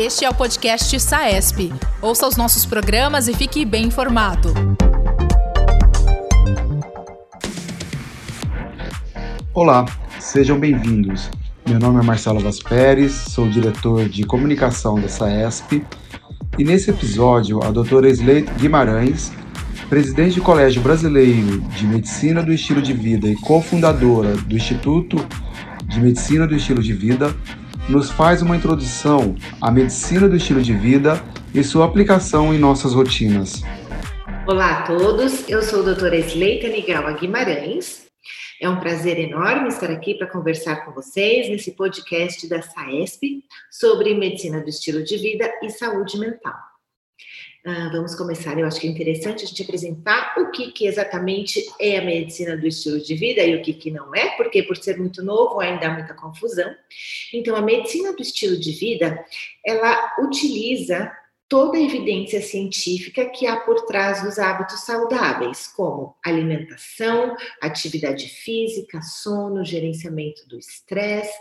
Este é o podcast SAESP. Ouça os nossos programas e fique bem informado. Olá, sejam bem-vindos. Meu nome é Marcelo Vaz Pérez, sou diretor de comunicação da SAESP e nesse episódio a doutora Sleite Guimarães, presidente do Colégio Brasileiro de Medicina do Estilo de Vida e cofundadora do Instituto de Medicina do Estilo de Vida, nos faz uma introdução à medicina do estilo de vida e sua aplicação em nossas rotinas. Olá a todos, eu sou a doutora Sleita Nigawa Guimarães. É um prazer enorme estar aqui para conversar com vocês nesse podcast da SAESP sobre medicina do estilo de vida e saúde mental. Uh, vamos começar. Eu acho que é interessante a gente apresentar o que, que exatamente é a medicina do estilo de vida e o que, que não é, porque por ser muito novo ainda há muita confusão. Então, a medicina do estilo de vida, ela utiliza toda a evidência científica que há por trás dos hábitos saudáveis, como alimentação, atividade física, sono, gerenciamento do estresse,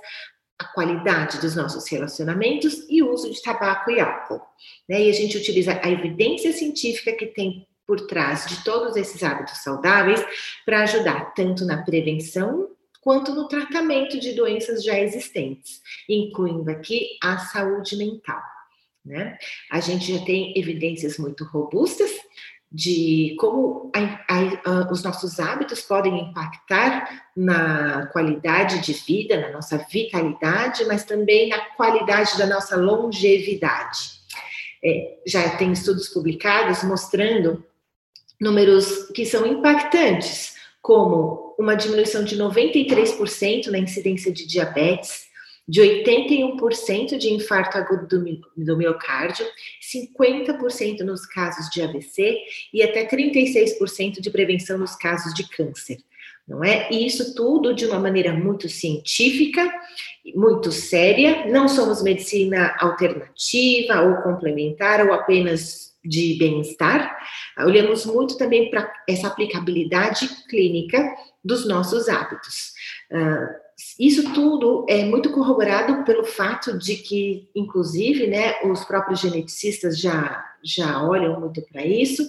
a qualidade dos nossos relacionamentos e o uso de tabaco e álcool. Né? E a gente utiliza a evidência científica que tem por trás de todos esses hábitos saudáveis para ajudar tanto na prevenção quanto no tratamento de doenças já existentes, incluindo aqui a saúde mental. Né? A gente já tem evidências muito robustas de como a, a, a, os nossos hábitos podem impactar na qualidade de vida, na nossa vitalidade, mas também na qualidade da nossa longevidade. É, já tem estudos publicados mostrando números que são impactantes, como uma diminuição de 93% na incidência de diabetes, de 81% de infarto agudo do, miocárdio, 50% nos casos de AVC e até 36% de prevenção nos casos de câncer. Não é? E isso tudo de uma maneira muito científica, muito séria. Não somos medicina alternativa ou complementar ou apenas de bem-estar. Olhamos muito também para essa aplicabilidade clínica dos nossos hábitos. Uh, isso tudo é muito corroborado pelo fato de que, inclusive, né, os próprios geneticistas já, já olham muito para isso,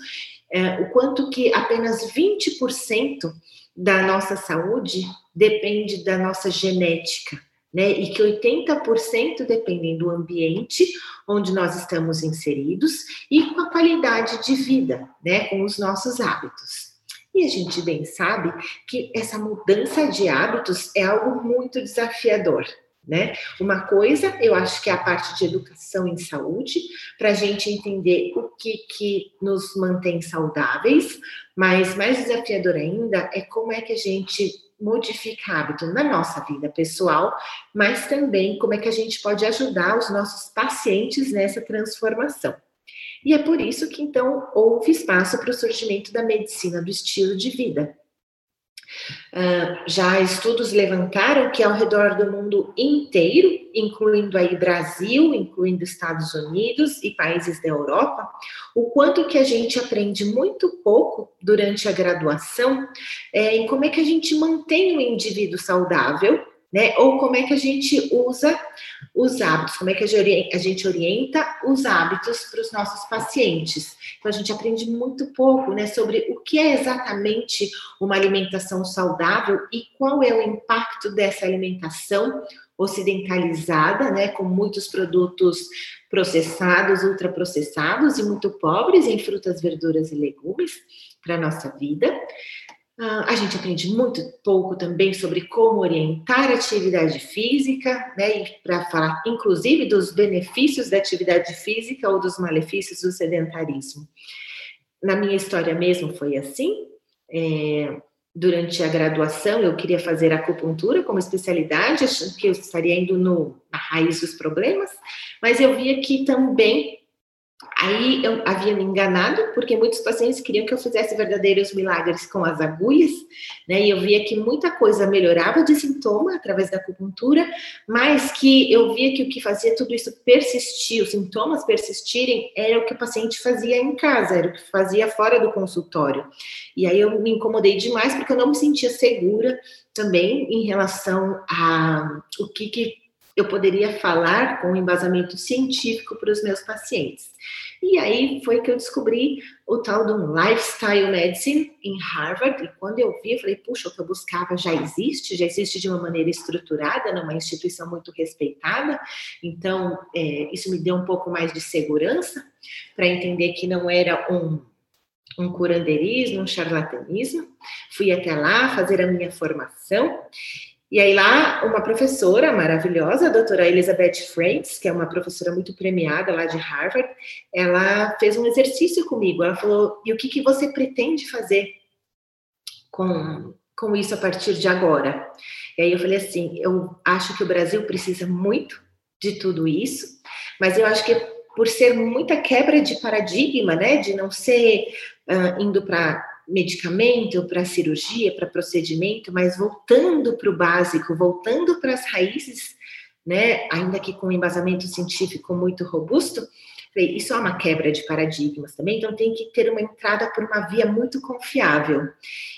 é, o quanto que apenas 20% da nossa saúde depende da nossa genética, né, e que 80% dependem do ambiente onde nós estamos inseridos e com a qualidade de vida, né, com os nossos hábitos. E a gente bem sabe que essa mudança de hábitos é algo muito desafiador. Né? Uma coisa, eu acho que é a parte de educação em saúde, para a gente entender o que, que nos mantém saudáveis, mas mais desafiador ainda é como é que a gente modifica hábito na nossa vida pessoal, mas também como é que a gente pode ajudar os nossos pacientes nessa transformação. E é por isso que então houve espaço para o surgimento da medicina do estilo de vida. Uh, já estudos levantaram que ao redor do mundo inteiro, incluindo aí Brasil, incluindo Estados Unidos e países da Europa, o quanto que a gente aprende muito pouco durante a graduação é, em como é que a gente mantém o indivíduo saudável né? Ou como é que a gente usa os hábitos, como é que a gente orienta os hábitos para os nossos pacientes. Então, a gente aprende muito pouco né, sobre o que é exatamente uma alimentação saudável e qual é o impacto dessa alimentação ocidentalizada, né, com muitos produtos processados, ultraprocessados e muito pobres em frutas, verduras e legumes para a nossa vida. Ah, a gente aprende muito pouco também sobre como orientar a atividade física, né? Para falar, inclusive, dos benefícios da atividade física ou dos malefícios do sedentarismo. Na minha história mesmo foi assim. É, durante a graduação, eu queria fazer acupuntura como especialidade, achando que eu estaria indo no, na raiz dos problemas, mas eu via que também Aí eu havia me enganado, porque muitos pacientes queriam que eu fizesse verdadeiros milagres com as agulhas, né? E eu via que muita coisa melhorava de sintoma através da acupuntura, mas que eu via que o que fazia tudo isso persistir, os sintomas persistirem, era o que o paciente fazia em casa, era o que fazia fora do consultório. E aí eu me incomodei demais, porque eu não me sentia segura também em relação a o que, que eu poderia falar com embasamento científico para os meus pacientes. E aí foi que eu descobri o tal do Lifestyle Medicine em Harvard. E quando eu vi, eu falei, puxa, o que eu buscava já existe, já existe de uma maneira estruturada, numa instituição muito respeitada. Então, é, isso me deu um pouco mais de segurança para entender que não era um um curandeirismo, um charlatanismo. Fui até lá fazer a minha formação e aí lá, uma professora maravilhosa, a doutora Elizabeth Frantz, que é uma professora muito premiada lá de Harvard, ela fez um exercício comigo. Ela falou, e o que, que você pretende fazer com, com isso a partir de agora? E aí eu falei assim, eu acho que o Brasil precisa muito de tudo isso, mas eu acho que por ser muita quebra de paradigma, né, de não ser uh, indo para medicamento, para cirurgia, para procedimento, mas voltando para o básico, voltando para as raízes, né, ainda que com um embasamento científico muito robusto, isso é uma quebra de paradigmas também, então tem que ter uma entrada por uma via muito confiável.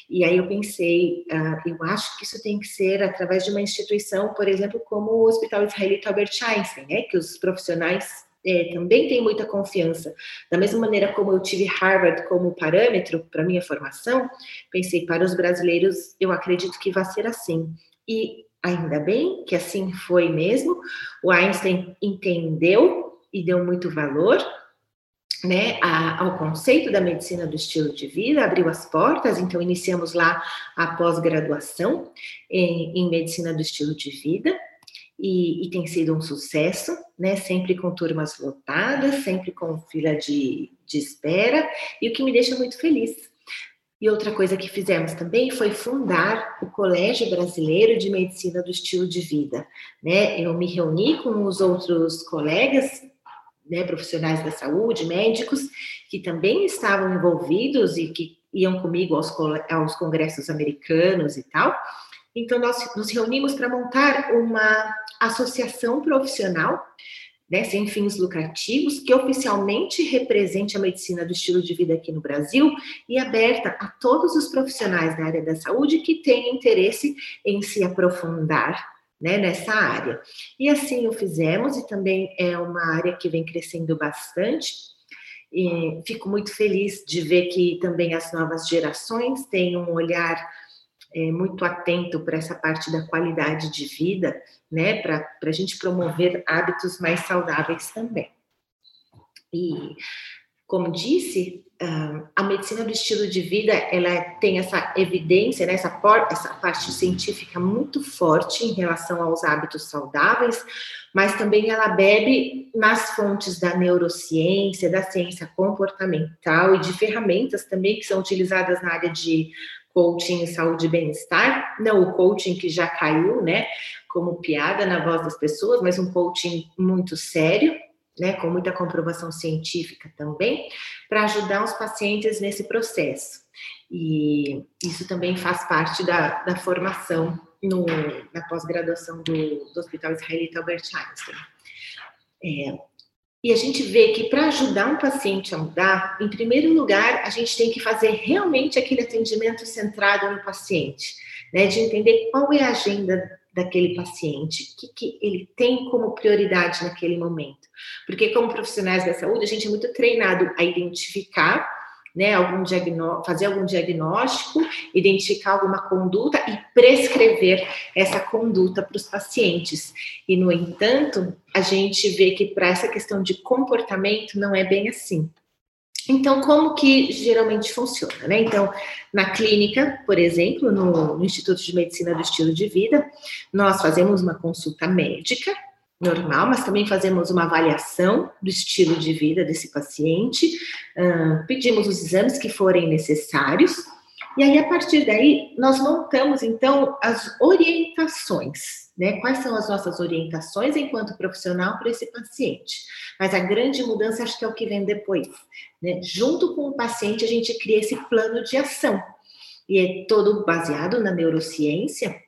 E aí eu pensei, uh, eu acho que isso tem que ser através de uma instituição, por exemplo, como o Hospital Israelita Albert Einstein, né, que os profissionais é, também tenho muita confiança. Da mesma maneira como eu tive Harvard como parâmetro para minha formação, pensei, para os brasileiros, eu acredito que vai ser assim. E ainda bem que assim foi mesmo. O Einstein entendeu e deu muito valor né, ao conceito da medicina do estilo de vida, abriu as portas, então iniciamos lá a pós-graduação em, em medicina do estilo de vida e, e, tem sido um sucesso, né? Sempre com turmas lotadas, sempre com fila de, de espera, e o que me deixa muito feliz. E outra coisa que fizemos também foi fundar o Colégio Brasileiro de Medicina do Estilo de Vida. Né? Eu me reuni com os outros colegas, né, profissionais da saúde, médicos, que também estavam envolvidos e que iam comigo aos, aos congressos americanos e tal, então, nós nos reunimos para montar uma associação profissional, né, sem fins lucrativos, que oficialmente represente a medicina do estilo de vida aqui no Brasil e aberta a todos os profissionais da área da saúde que tenham interesse em se aprofundar né, nessa área. E assim o fizemos, e também é uma área que vem crescendo bastante. E fico muito feliz de ver que também as novas gerações têm um olhar é, muito atento para essa parte da qualidade de vida, né, para a gente promover hábitos mais saudáveis também. E, como disse, a medicina do estilo de vida, ela tem essa evidência, né, essa, essa parte científica muito forte em relação aos hábitos saudáveis, mas também ela bebe nas fontes da neurociência, da ciência comportamental e de ferramentas também que são utilizadas na área de coaching saúde e bem-estar, não o coaching que já caiu, né, como piada na voz das pessoas, mas um coaching muito sério, né, com muita comprovação científica também, para ajudar os pacientes nesse processo. E isso também faz parte da, da formação no, na pós-graduação do, do Hospital Israelita Albert Einstein. É, e a gente vê que para ajudar um paciente a mudar, em primeiro lugar, a gente tem que fazer realmente aquele atendimento centrado no paciente, né? De entender qual é a agenda daquele paciente, o que, que ele tem como prioridade naquele momento. Porque, como profissionais da saúde, a gente é muito treinado a identificar né, algum fazer algum diagnóstico, identificar alguma conduta e prescrever essa conduta para os pacientes. E, no entanto, a gente vê que para essa questão de comportamento não é bem assim. Então, como que geralmente funciona? Né? Então, na clínica, por exemplo, no, no Instituto de Medicina do Estilo de Vida, nós fazemos uma consulta médica, normal, mas também fazemos uma avaliação do estilo de vida desse paciente, pedimos os exames que forem necessários, e aí a partir daí nós montamos então as orientações, né? Quais são as nossas orientações enquanto profissional para esse paciente? Mas a grande mudança acho que é o que vem depois, né? Junto com o paciente a gente cria esse plano de ação. E é todo baseado na neurociência,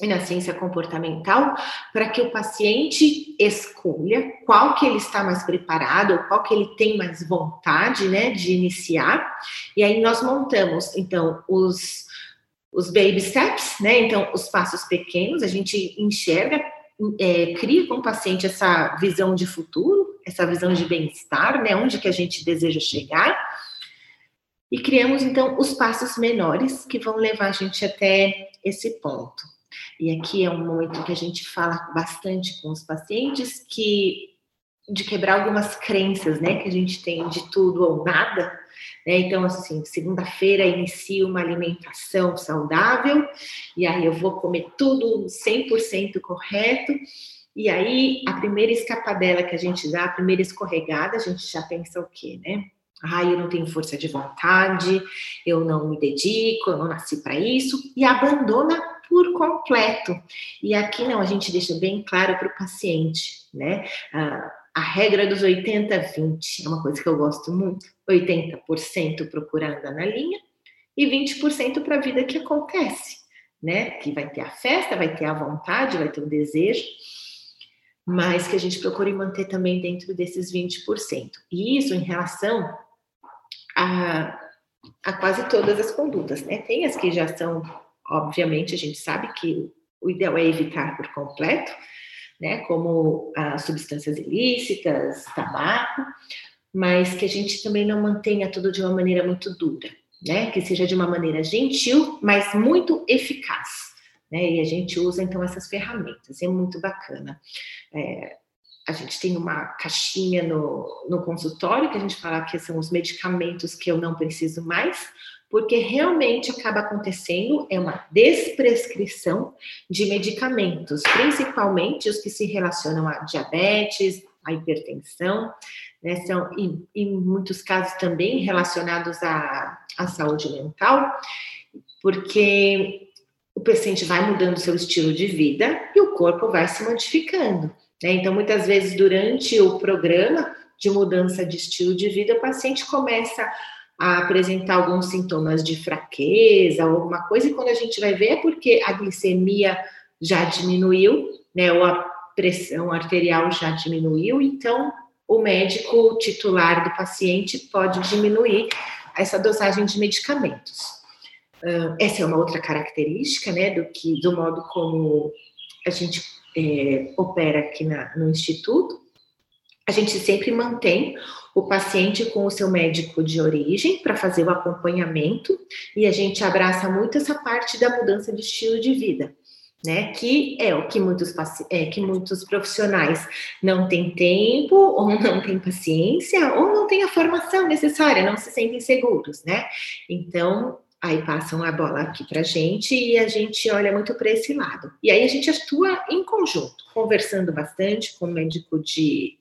e na ciência comportamental para que o paciente escolha qual que ele está mais preparado, qual que ele tem mais vontade, né, de iniciar. E aí nós montamos, então, os os baby steps, né? Então, os passos pequenos, a gente enxerga é, cria com o paciente essa visão de futuro, essa visão de bem-estar, né? Onde que a gente deseja chegar. E criamos, então, os passos menores que vão levar a gente até esse ponto. E aqui é um momento que a gente fala bastante com os pacientes que de quebrar algumas crenças, né, que a gente tem de tudo ou nada, né? Então, assim, segunda-feira inicio uma alimentação saudável, e aí eu vou comer tudo 100% correto, e aí a primeira escapadela que a gente dá, a primeira escorregada, a gente já pensa o quê, né? Ah, eu não tenho força de vontade, eu não me dedico, eu não nasci para isso, e abandona por completo. E aqui não, a gente deixa bem claro para o paciente, né? A regra dos 80-20 é uma coisa que eu gosto muito. 80% procurando na linha e 20% para a vida que acontece, né? Que vai ter a festa, vai ter a vontade, vai ter o desejo, mas que a gente procure manter também dentro desses 20%. E isso em relação a, a quase todas as condutas, né? Tem as que já são, obviamente, a gente sabe que o ideal é evitar por completo, né, como as substâncias ilícitas, tabaco, mas que a gente também não mantenha tudo de uma maneira muito dura, né, que seja de uma maneira gentil, mas muito eficaz. Né, e a gente usa então essas ferramentas, é muito bacana. É, a gente tem uma caixinha no, no consultório que a gente fala que são os medicamentos que eu não preciso mais, porque realmente acaba acontecendo é uma desprescrição de medicamentos, principalmente os que se relacionam a diabetes, a hipertensão, né, são em, em muitos casos também relacionados à, à saúde mental, porque o paciente vai mudando seu estilo de vida e o corpo vai se modificando. Né? Então, muitas vezes, durante o programa de mudança de estilo de vida, o paciente começa apresentar alguns sintomas de fraqueza alguma coisa, e quando a gente vai ver é porque a glicemia já diminuiu, né, ou a pressão arterial já diminuiu, então o médico titular do paciente pode diminuir essa dosagem de medicamentos. essa é uma outra característica, né, do que do modo como a gente é, opera aqui na, no instituto. A gente sempre mantém o paciente com o seu médico de origem para fazer o acompanhamento e a gente abraça muito essa parte da mudança de estilo de vida. Né, que é o que muitos, é, que muitos profissionais não têm tempo, ou não têm paciência, ou não têm a formação necessária, não se sentem seguros, né? Então, aí passam a bola aqui para a gente e a gente olha muito para esse lado. E aí a gente atua em conjunto, conversando bastante com o médico de,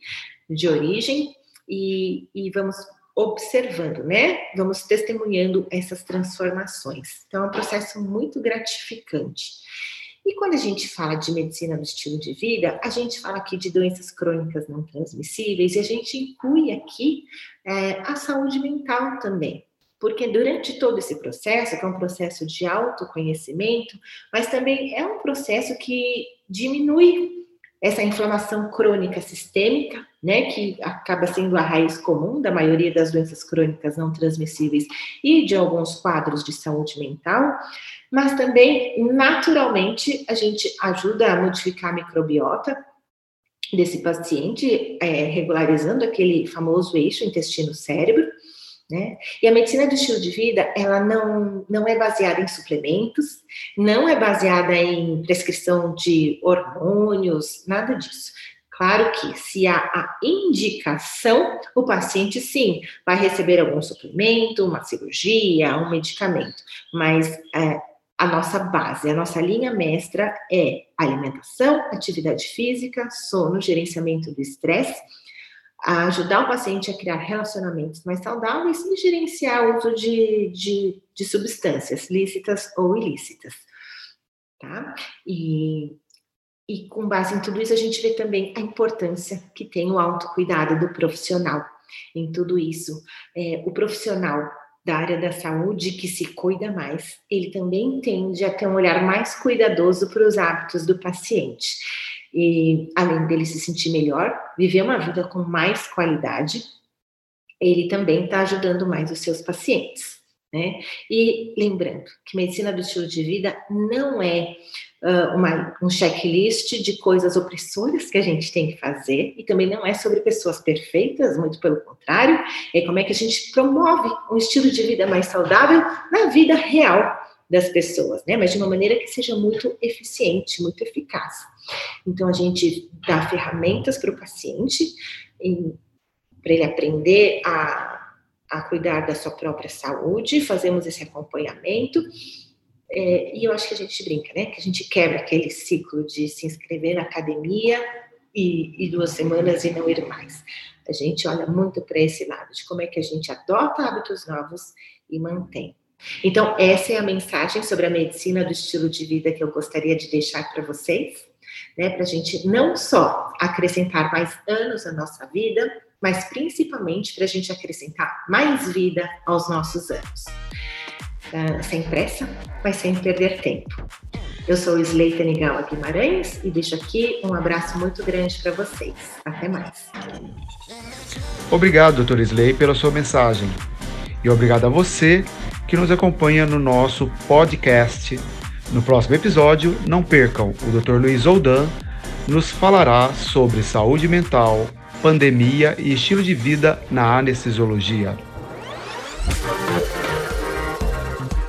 de origem e, e vamos observando, né? Vamos testemunhando essas transformações. Então, é um processo muito gratificante. E quando a gente fala de medicina do estilo de vida, a gente fala aqui de doenças crônicas não transmissíveis e a gente inclui aqui é, a saúde mental também. Porque durante todo esse processo, que é um processo de autoconhecimento, mas também é um processo que diminui essa inflamação crônica sistêmica, né, que acaba sendo a raiz comum da maioria das doenças crônicas não transmissíveis e de alguns quadros de saúde mental, mas também, naturalmente, a gente ajuda a modificar a microbiota desse paciente, é, regularizando aquele famoso eixo intestino-cérebro, né? E a medicina do estilo de vida, ela não, não é baseada em suplementos, não é baseada em prescrição de hormônios, nada disso. Claro que, se há a indicação, o paciente sim vai receber algum suplemento, uma cirurgia, um medicamento, mas é, a nossa base, a nossa linha mestra é alimentação, atividade física, sono, gerenciamento do estresse a ajudar o paciente a criar relacionamentos mais saudáveis e gerenciar o uso de, de, de substâncias lícitas ou ilícitas. Tá? E, e com base em tudo isso, a gente vê também a importância que tem o autocuidado do profissional em tudo isso. É, o profissional da área da saúde que se cuida mais, ele também tende a ter um olhar mais cuidadoso para os hábitos do paciente e além dele se sentir melhor, viver uma vida com mais qualidade, ele também está ajudando mais os seus pacientes. Né? E lembrando que medicina do estilo de vida não é uh, uma, um checklist de coisas opressoras que a gente tem que fazer, e também não é sobre pessoas perfeitas, muito pelo contrário, é como é que a gente promove um estilo de vida mais saudável na vida real das pessoas, né? Mas de uma maneira que seja muito eficiente, muito eficaz. Então, a gente dá ferramentas para o paciente, para ele aprender a, a cuidar da sua própria saúde, fazemos esse acompanhamento é, e eu acho que a gente brinca, né? Que a gente quebra aquele ciclo de se inscrever na academia e, e duas semanas e não ir mais. A gente olha muito para esse lado, de como é que a gente adota hábitos novos e mantém. Então, essa é a mensagem sobre a medicina do estilo de vida que eu gostaria de deixar para vocês, né? Para a gente não só acrescentar mais anos à nossa vida, mas principalmente para a gente acrescentar mais vida aos nossos anos uh, sem pressa, mas sem perder tempo. Eu sou Sleita Nigawa Guimarães e deixo aqui um abraço muito grande para vocês. Até mais. Obrigado, doutor Sley, pela sua mensagem. E obrigado a você que nos acompanha no nosso podcast. No próximo episódio, não percam, o Dr. Luiz Oldan nos falará sobre saúde mental, pandemia e estilo de vida na anestesiologia.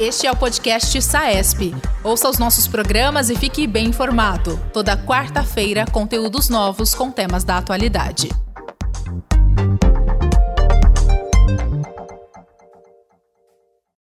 Este é o podcast SAESP. Ouça os nossos programas e fique bem informado. Toda quarta-feira, conteúdos novos com temas da atualidade.